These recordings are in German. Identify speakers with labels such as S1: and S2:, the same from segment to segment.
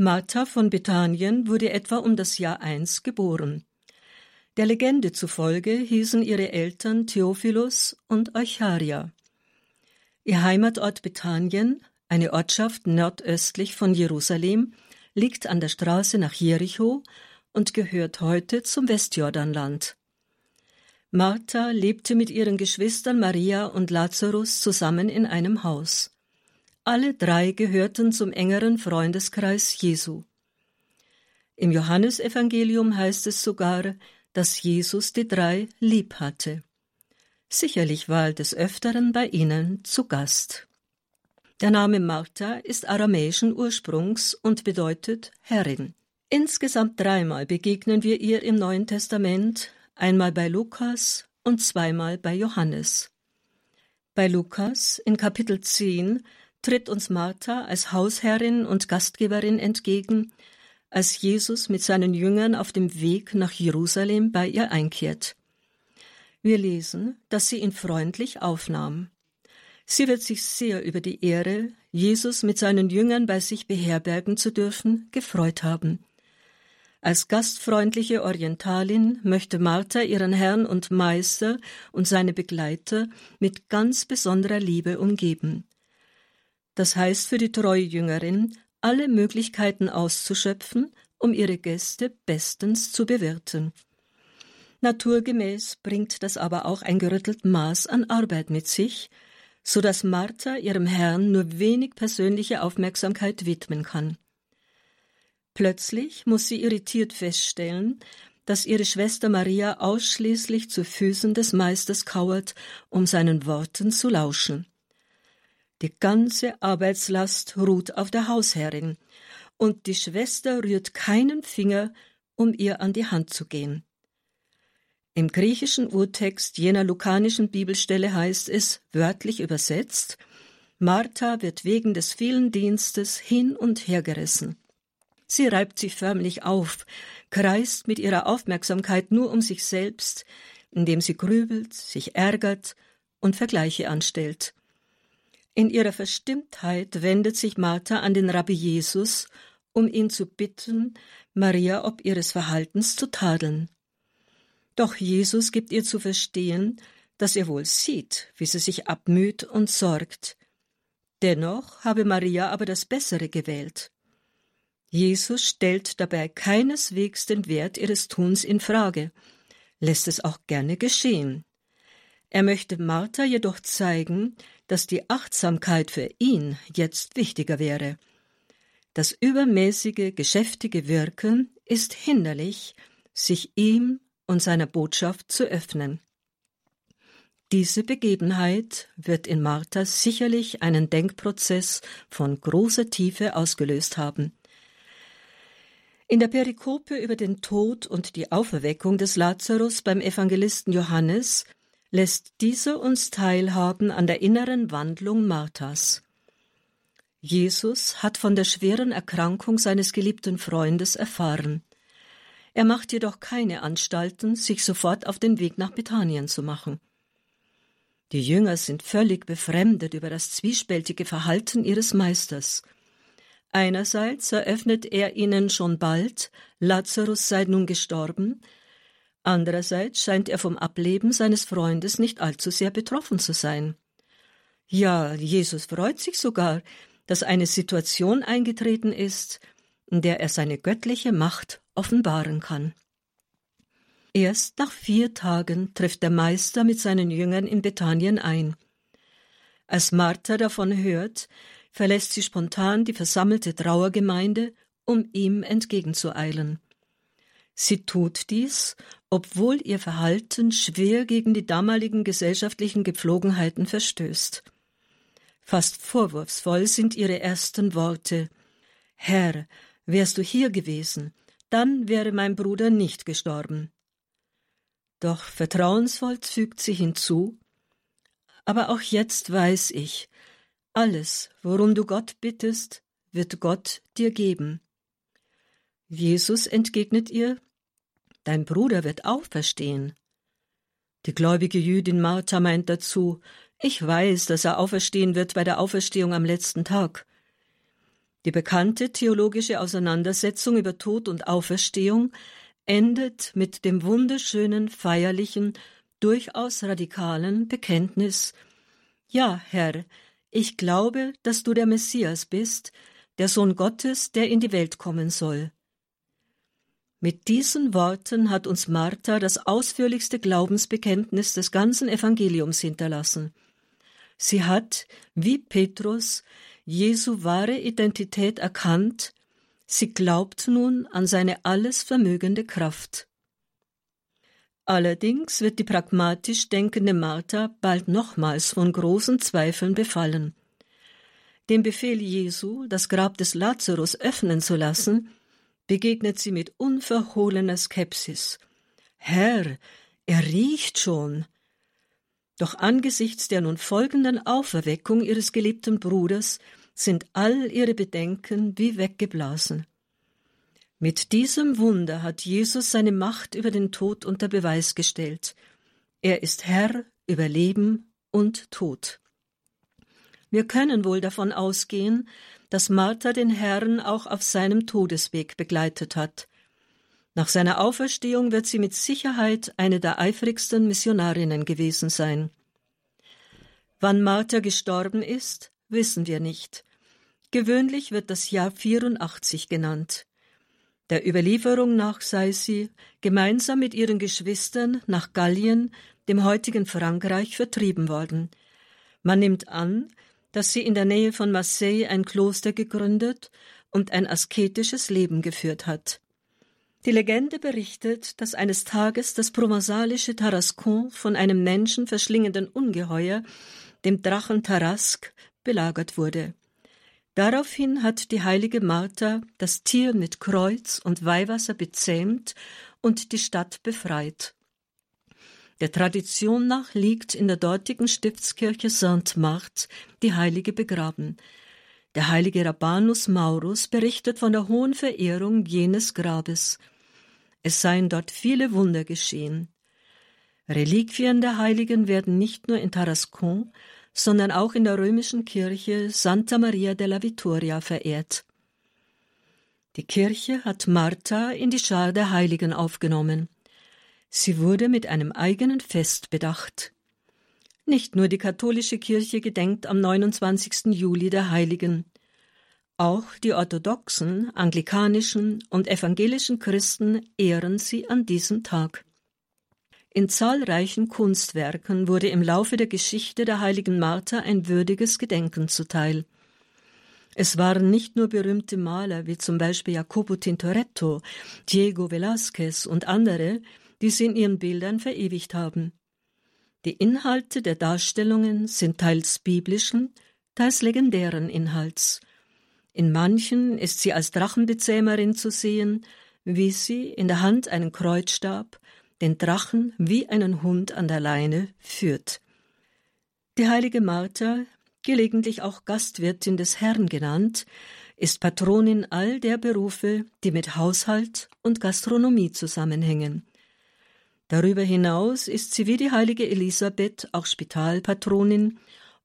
S1: Martha von Bethanien wurde etwa um das Jahr 1 geboren. Der Legende zufolge hießen ihre Eltern Theophilus und Eucharia. Ihr Heimatort Bethanien, eine Ortschaft nordöstlich von Jerusalem, liegt an der Straße nach Jericho und gehört heute zum Westjordanland. Martha lebte mit ihren Geschwistern Maria und Lazarus zusammen in einem Haus. Alle drei gehörten zum engeren Freundeskreis Jesu. Im Johannesevangelium heißt es sogar, dass Jesus die drei lieb hatte. Sicherlich war er des Öfteren bei ihnen zu Gast. Der Name Martha ist aramäischen Ursprungs und bedeutet Herrin. Insgesamt dreimal begegnen wir ihr im Neuen Testament, einmal bei Lukas und zweimal bei Johannes. Bei Lukas in Kapitel 10 tritt uns Martha als Hausherrin und Gastgeberin entgegen, als Jesus mit seinen Jüngern auf dem Weg nach Jerusalem bei ihr einkehrt. Wir lesen, dass sie ihn freundlich aufnahm. Sie wird sich sehr über die Ehre, Jesus mit seinen Jüngern bei sich beherbergen zu dürfen, gefreut haben. Als gastfreundliche Orientalin möchte Martha ihren Herrn und Meister und seine Begleiter mit ganz besonderer Liebe umgeben. Das heißt für die treue Jüngerin, alle Möglichkeiten auszuschöpfen, um ihre Gäste bestens zu bewirten. Naturgemäß bringt das aber auch ein gerüttelt Maß an Arbeit mit sich, so dass Martha ihrem Herrn nur wenig persönliche Aufmerksamkeit widmen kann. Plötzlich muss sie irritiert feststellen, dass ihre Schwester Maria ausschließlich zu Füßen des Meisters kauert, um seinen Worten zu lauschen. Die ganze Arbeitslast ruht auf der Hausherrin, und die Schwester rührt keinen Finger, um ihr an die Hand zu gehen. Im griechischen Urtext jener lukanischen Bibelstelle heißt es, wörtlich übersetzt, Martha wird wegen des vielen Dienstes hin und her gerissen. Sie reibt sich förmlich auf, kreist mit ihrer Aufmerksamkeit nur um sich selbst, indem sie grübelt, sich ärgert und Vergleiche anstellt. In ihrer Verstimmtheit wendet sich Martha an den Rabbi Jesus, um ihn zu bitten, Maria ob ihres Verhaltens zu tadeln. Doch Jesus gibt ihr zu verstehen, dass er wohl sieht, wie sie sich abmüht und sorgt. Dennoch habe Maria aber das Bessere gewählt. Jesus stellt dabei keineswegs den Wert ihres Tuns in Frage, lässt es auch gerne geschehen. Er möchte Martha jedoch zeigen, dass die Achtsamkeit für ihn jetzt wichtiger wäre. Das übermäßige, geschäftige Wirken ist hinderlich, sich ihm und seiner Botschaft zu öffnen. Diese Begebenheit wird in Martha sicherlich einen Denkprozess von großer Tiefe ausgelöst haben. In der Perikope über den Tod und die Auferweckung des Lazarus beim Evangelisten Johannes lässt dieser uns teilhaben an der inneren Wandlung Marthas. Jesus hat von der schweren Erkrankung seines geliebten Freundes erfahren. Er macht jedoch keine Anstalten, sich sofort auf den Weg nach Bethanien zu machen. Die Jünger sind völlig befremdet über das zwiespältige Verhalten ihres Meisters. Einerseits eröffnet er ihnen schon bald, Lazarus sei nun gestorben, Andererseits scheint er vom Ableben seines Freundes nicht allzu sehr betroffen zu sein. Ja, Jesus freut sich sogar, dass eine Situation eingetreten ist, in der er seine göttliche Macht offenbaren kann. Erst nach vier Tagen trifft der Meister mit seinen Jüngern in Bethanien ein. Als Martha davon hört, verlässt sie spontan die versammelte Trauergemeinde, um ihm entgegenzueilen. Sie tut dies, obwohl ihr Verhalten schwer gegen die damaligen gesellschaftlichen Gepflogenheiten verstößt. Fast vorwurfsvoll sind ihre ersten Worte Herr, wärst du hier gewesen, dann wäre mein Bruder nicht gestorben. Doch vertrauensvoll fügt sie hinzu Aber auch jetzt weiß ich, alles, worum du Gott bittest, wird Gott dir geben. Jesus entgegnet ihr Dein Bruder wird auferstehen. Die gläubige Jüdin Martha meint dazu, ich weiß, dass er auferstehen wird bei der Auferstehung am letzten Tag. Die bekannte theologische Auseinandersetzung über Tod und Auferstehung endet mit dem wunderschönen, feierlichen, durchaus radikalen Bekenntnis Ja, Herr, ich glaube, dass du der Messias bist, der Sohn Gottes, der in die Welt kommen soll. Mit diesen Worten hat uns Martha das ausführlichste Glaubensbekenntnis des ganzen Evangeliums hinterlassen. Sie hat, wie Petrus, Jesu wahre Identität erkannt, sie glaubt nun an seine alles vermögende Kraft. Allerdings wird die pragmatisch denkende Martha bald nochmals von großen Zweifeln befallen. Dem Befehl Jesu, das Grab des Lazarus öffnen zu lassen, begegnet sie mit unverhohlener Skepsis. Herr, er riecht schon. Doch angesichts der nun folgenden Auferweckung ihres geliebten Bruders sind all ihre Bedenken wie weggeblasen. Mit diesem Wunder hat Jesus seine Macht über den Tod unter Beweis gestellt. Er ist Herr über Leben und Tod. Wir können wohl davon ausgehen, dass Martha den Herrn auch auf seinem Todesweg begleitet hat. Nach seiner Auferstehung wird sie mit Sicherheit eine der eifrigsten Missionarinnen gewesen sein. Wann Martha gestorben ist, wissen wir nicht. Gewöhnlich wird das Jahr 84 genannt. Der Überlieferung nach sei sie gemeinsam mit ihren Geschwistern nach Gallien, dem heutigen Frankreich, vertrieben worden. Man nimmt an, dass sie in der Nähe von Marseille ein Kloster gegründet und ein asketisches Leben geführt hat. Die Legende berichtet, dass eines Tages das provenzalische Tarascon von einem Menschen verschlingenden Ungeheuer, dem Drachen Tarasque, belagert wurde. Daraufhin hat die heilige Martha das Tier mit Kreuz und Weihwasser bezähmt und die Stadt befreit. Der Tradition nach liegt in der dortigen Stiftskirche Sainte-Marthe die Heilige begraben. Der heilige Rabbanus Maurus berichtet von der hohen Verehrung jenes Grabes. Es seien dort viele Wunder geschehen. Reliquien der Heiligen werden nicht nur in Tarascon, sondern auch in der römischen Kirche Santa Maria della Vittoria verehrt. Die Kirche hat Martha in die Schar der Heiligen aufgenommen. Sie wurde mit einem eigenen Fest bedacht. Nicht nur die katholische Kirche gedenkt am 29. Juli der Heiligen. Auch die orthodoxen, anglikanischen und evangelischen Christen ehren sie an diesem Tag. In zahlreichen Kunstwerken wurde im Laufe der Geschichte der heiligen Martha ein würdiges Gedenken zuteil. Es waren nicht nur berühmte Maler wie zum Beispiel Jacopo Tintoretto, Diego Velázquez und andere, die sie in ihren Bildern verewigt haben. Die Inhalte der Darstellungen sind teils biblischen, teils legendären Inhalts. In manchen ist sie als Drachenbezähmerin zu sehen, wie sie in der Hand einen Kreuzstab den Drachen wie einen Hund an der Leine führt. Die heilige Martha, gelegentlich auch Gastwirtin des Herrn genannt, ist Patronin all der Berufe, die mit Haushalt und Gastronomie zusammenhängen. Darüber hinaus ist sie wie die heilige Elisabeth auch Spitalpatronin,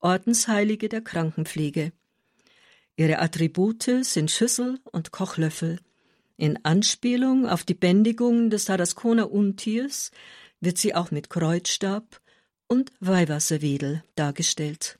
S1: Ordensheilige der Krankenpflege. Ihre Attribute sind Schüssel und Kochlöffel. In Anspielung auf die Bändigung des Tarasconer Untiers wird sie auch mit Kreuzstab und Weihwasserwedel dargestellt.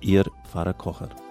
S2: Ihr Pfarrer Kocher.